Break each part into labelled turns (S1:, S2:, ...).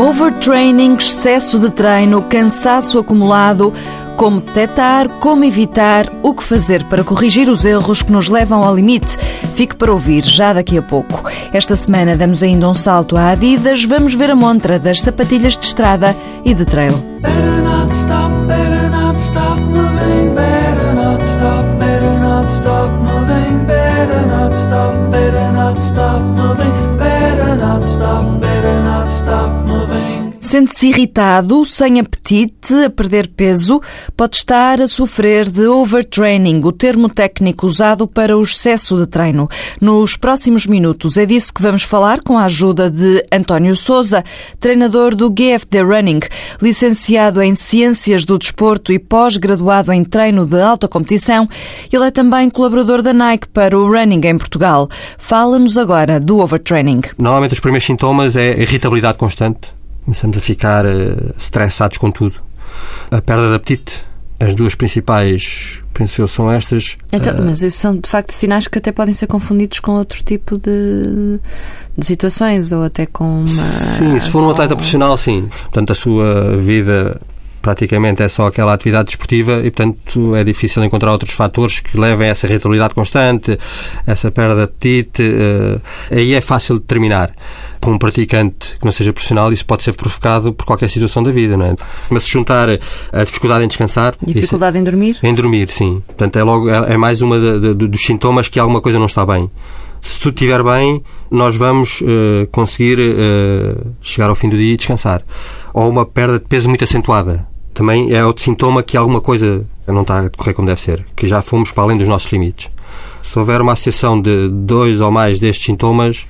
S1: Overtraining, excesso de treino, cansaço acumulado. Como detectar, como evitar, o que fazer para corrigir os erros que nos levam ao limite. Fique para ouvir já daqui a pouco. Esta semana damos ainda um salto à Adidas, vamos ver a montra das sapatilhas de estrada e de trail. Better not stop, better not stop Sente-se irritado, sem apetite, a perder peso, pode estar a sofrer de overtraining, o termo técnico usado para o excesso de treino. Nos próximos minutos é disso que vamos falar com a ajuda de António Souza, treinador do GFD Running, licenciado em Ciências do Desporto e pós-graduado em treino de alta competição. Ele é também colaborador da Nike para o Running em Portugal. Fala-nos agora do overtraining.
S2: Normalmente os primeiros sintomas é irritabilidade constante Começamos a ficar uh, estressados com tudo. A perda de apetite. As duas principais, penso eu, são estas.
S1: Então, uh, mas esses são de facto sinais que até podem ser confundidos com outro tipo de, de situações ou até com uma.
S2: Sim, se for um atleta profissional, sim. Portanto, a sua vida praticamente é só aquela atividade desportiva e, portanto, é difícil encontrar outros fatores que levem a essa irritabilidade constante, essa perda de apetite. Uh, aí é fácil determinar para um praticante que não seja profissional, isso pode ser provocado por qualquer situação da vida, não é? Mas se juntar a dificuldade em descansar...
S1: Dificuldade
S2: isso,
S1: em dormir?
S2: Em dormir, sim. Portanto, é, logo, é, é mais uma de, de, dos sintomas que alguma coisa não está bem. Se tudo estiver bem, nós vamos uh, conseguir uh, chegar ao fim do dia e descansar. Ou uma perda de peso muito acentuada. Também é outro sintoma que alguma coisa não está a correr como deve ser, que já fomos para além dos nossos limites. Se houver uma associação de dois ou mais destes sintomas,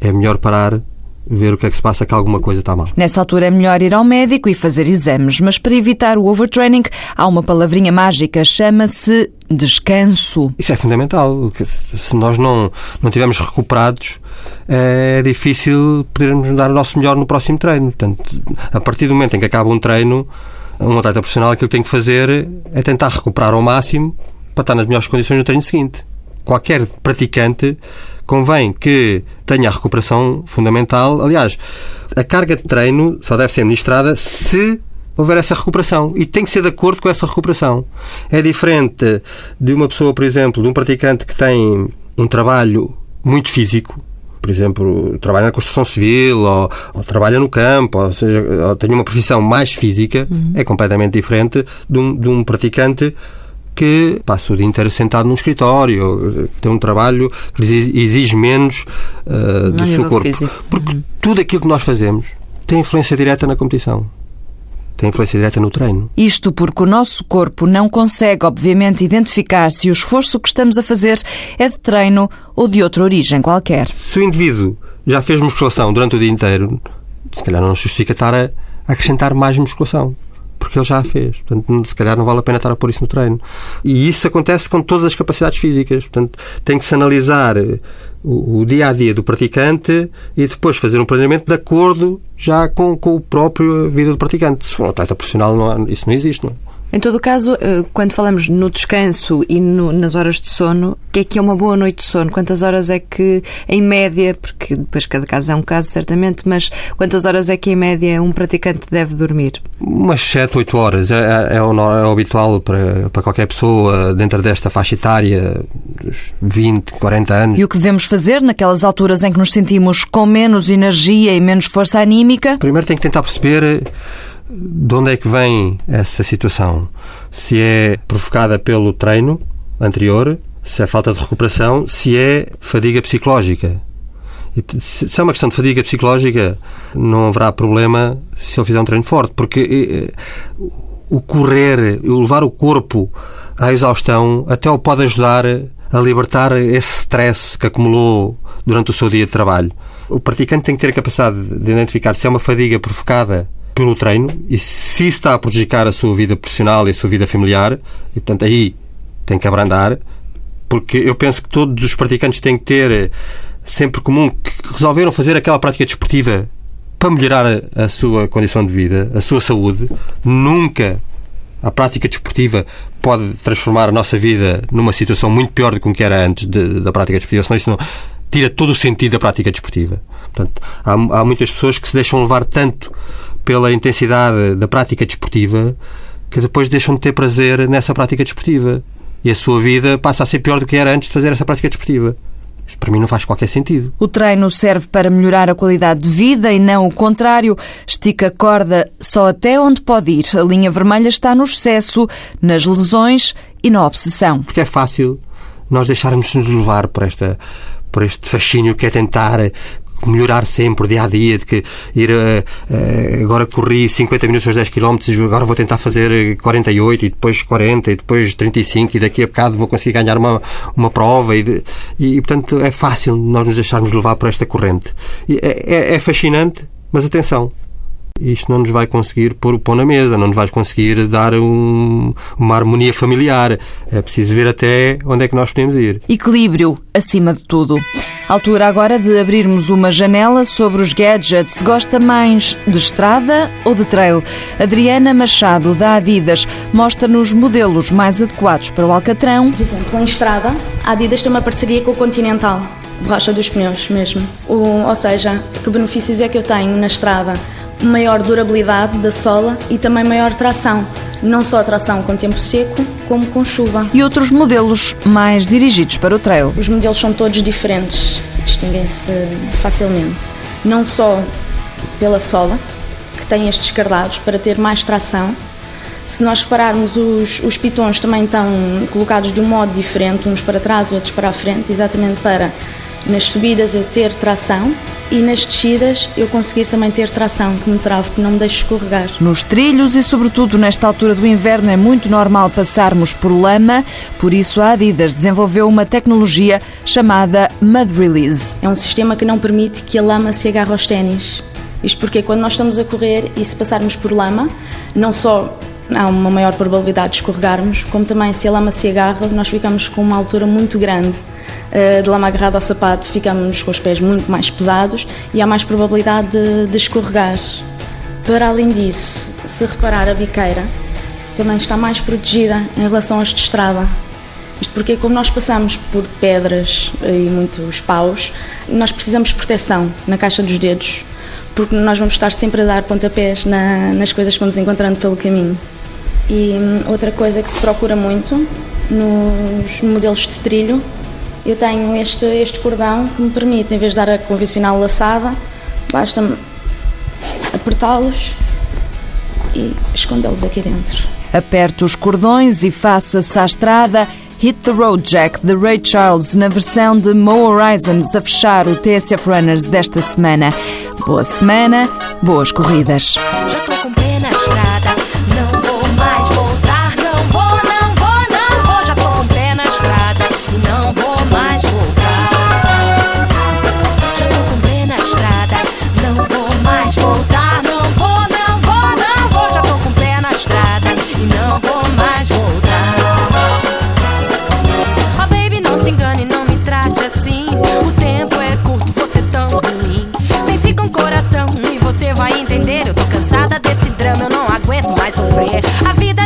S2: é melhor parar ver o que é que se passa, que alguma coisa está mal.
S1: Nessa altura é melhor ir ao médico e fazer exames, mas para evitar o overtraining há uma palavrinha mágica, chama-se descanso.
S2: Isso é fundamental. Se nós não, não estivermos recuperados, é difícil podermos dar o nosso melhor no próximo treino. Portanto, a partir do momento em que acaba um treino, um atleta profissional aquilo que tem que fazer é tentar recuperar ao máximo para estar nas melhores condições no treino seguinte. Qualquer praticante convém que tenha a recuperação fundamental. Aliás, a carga de treino só deve ser administrada se houver essa recuperação e tem que ser de acordo com essa recuperação. É diferente de uma pessoa, por exemplo, de um praticante que tem um trabalho muito físico, por exemplo, trabalha na construção civil ou, ou trabalha no campo, ou seja, ou tem uma profissão mais física, uhum. é completamente diferente de um, de um praticante que passa o dia inteiro sentado num escritório, tem um trabalho que exige menos uh, do seu corpo. Físico. Porque uhum. tudo aquilo que nós fazemos tem influência direta na competição tem influência direta no treino.
S1: Isto porque o nosso corpo não consegue, obviamente, identificar se o esforço que estamos a fazer é de treino ou de outra origem qualquer.
S2: Se o indivíduo já fez musculação durante o dia inteiro, se calhar não justifica estar a acrescentar mais musculação porque ele já a fez. Portanto, se calhar não vale a pena estar a pôr isso no treino. E isso acontece com todas as capacidades físicas. Portanto, tem que se analisar eh, o, dia a dia do praticante e depois fazer um planeamento de acordo já com, com o próprio vida do praticante. Se for um atleta profissional, não há, isso não existe. Não é?
S1: Em todo o caso, eh, quando falamos no descanso e no, nas horas de sono, o que é que é uma boa noite de sono? Quantas horas é que, em média, porque depois cada caso é um caso, certamente, mas quantas horas é que, em média, um praticante deve dormir?
S2: Umas 7, 8 horas. É, é, é, o, é o habitual para, para qualquer pessoa dentro desta faixa etária, dos 20, 40 anos.
S1: E o que devemos fazer naquelas alturas em que nos sentimos com menos energia e menos força anímica?
S2: Primeiro tem que tentar perceber de onde é que vem essa situação? Se é provocada pelo treino anterior, se é falta de recuperação, se é fadiga psicológica. Se é uma questão de fadiga psicológica, não haverá problema se ele fizer um treino forte, porque o correr, o levar o corpo à exaustão, até o pode ajudar a libertar esse stress que acumulou durante o seu dia de trabalho. O praticante tem que ter a capacidade de identificar se é uma fadiga provocada pelo treino e se está a prejudicar a sua vida profissional e a sua vida familiar, e portanto aí tem que abrandar, porque eu penso que todos os praticantes têm que ter eh, sempre comum que resolveram fazer aquela prática desportiva para melhorar a, a sua condição de vida, a sua saúde. Nunca a prática desportiva pode transformar a nossa vida numa situação muito pior do que era antes de, da prática desportiva, senão isso não tira todo o sentido da prática desportiva. Portanto, há, há muitas pessoas que se deixam levar tanto pela intensidade da prática desportiva que depois deixam de ter prazer nessa prática desportiva. E a sua vida passa a ser pior do que era antes de fazer essa prática desportiva. Isto para mim não faz qualquer sentido.
S1: O treino serve para melhorar a qualidade de vida e não o contrário. Estica a corda só até onde pode ir. A linha vermelha está no excesso, nas lesões e na obsessão.
S2: Porque é fácil nós deixarmos-nos levar por, esta, por este fascínio que é tentar melhorar sempre, dia a dia, de que ir uh, agora corri 50 minutos aos 10 km, agora vou tentar fazer 48 e depois 40 e depois 35 e daqui a bocado vou conseguir ganhar uma, uma prova e, de, e, portanto é fácil nós nos deixarmos levar por esta corrente. É, é, é fascinante, mas atenção, isto não nos vai conseguir pôr o pão na mesa, não nos vai conseguir dar um, uma harmonia familiar. É preciso ver até onde é que nós podemos ir.
S1: Equilíbrio, acima de tudo. Altura agora de abrirmos uma janela sobre os gadgets. Gosta mais de estrada ou de trail? Adriana Machado, da Adidas, mostra-nos modelos mais adequados para o Alcatrão.
S3: Por exemplo, em estrada, a Adidas tem uma parceria com o Continental, borracha dos pneus mesmo. O, ou seja, que benefícios é que eu tenho na estrada? Maior durabilidade da sola e também maior tração, não só tração com tempo seco, como com chuva.
S1: E outros modelos mais dirigidos para o trail?
S3: Os modelos são todos diferentes, distinguem-se facilmente. Não só pela sola, que tem estes cardados para ter mais tração, se nós repararmos, os, os pitons também estão colocados de um modo diferente, uns para trás, outros para a frente, exatamente para nas subidas eu ter tração e nas descidas eu conseguir também ter tração, que me trave, que não me deixe escorregar.
S1: Nos trilhos e, sobretudo, nesta altura do inverno é muito normal passarmos por lama, por isso a Adidas desenvolveu uma tecnologia chamada Mud Release.
S3: É um sistema que não permite que a lama se agarre aos ténis. Isto porque quando nós estamos a correr e se passarmos por lama, não só há uma maior probabilidade de escorregarmos, como também se a lama se agarra, nós ficamos com uma altura muito grande de lama agarrada ao sapato, ficamos com os pés muito mais pesados e há mais probabilidade de, de escorregar. Para além disso, se reparar a biqueira, também está mais protegida em relação às de estrada. Isto porque, como nós passamos por pedras e muitos paus, nós precisamos de proteção na caixa dos dedos, porque nós vamos estar sempre a dar pontapés na, nas coisas que vamos encontrando pelo caminho. E hum, outra coisa que se procura muito nos modelos de trilho eu tenho este, este cordão que me permite, em vez de dar a convencional laçada, basta-me apertá-los e escondê-los aqui dentro.
S1: Aperte os cordões e faça-se à estrada. Hit the Road Jack de Ray Charles na versão de Mo Horizons a fechar o TSF Runners desta semana. Boa semana, boas corridas. Eu tô cansada desse drama, eu não aguento mais sofrer.
S4: A vida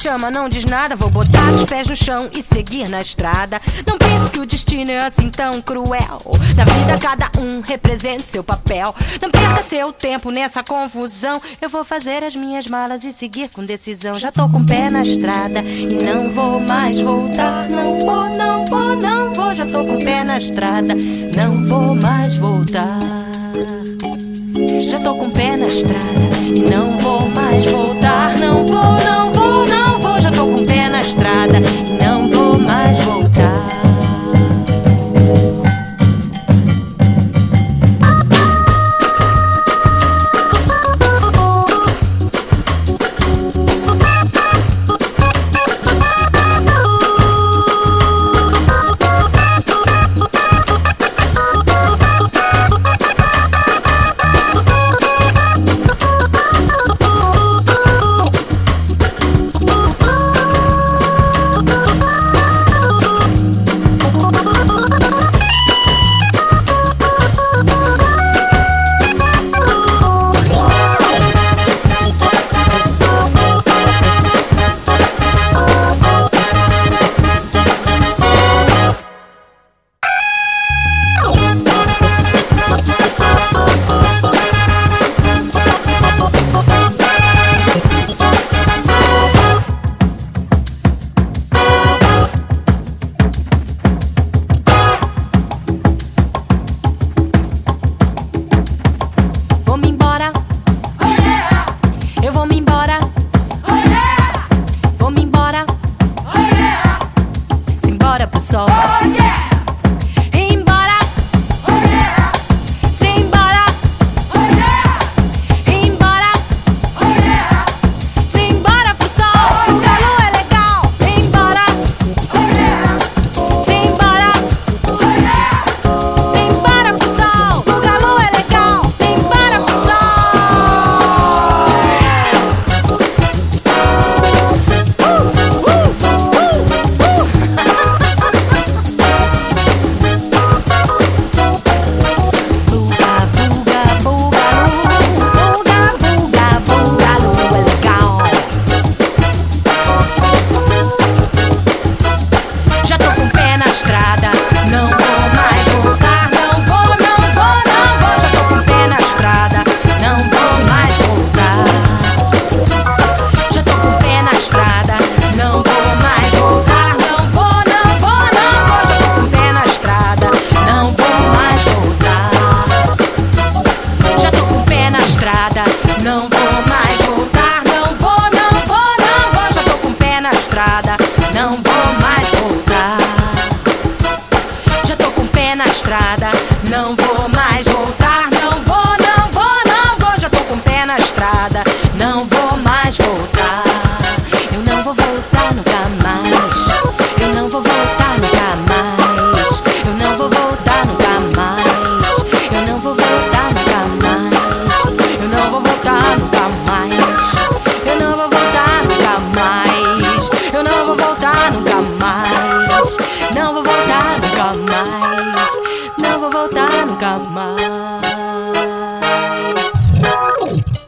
S4: chama, não diz nada. Vou botar os pés no chão e seguir na estrada. Não pense que o destino é assim tão cruel. Na vida, cada um representa seu papel. Não perca seu tempo nessa confusão. Eu vou fazer as minhas malas e seguir com decisão. Já tô com o pé na estrada e não vou mais voltar. Não vou, não vou, não vou. Já tô com o pé na estrada, não vou mais voltar. Já tô com o pé na estrada e não vou mais voltar. Não vou, não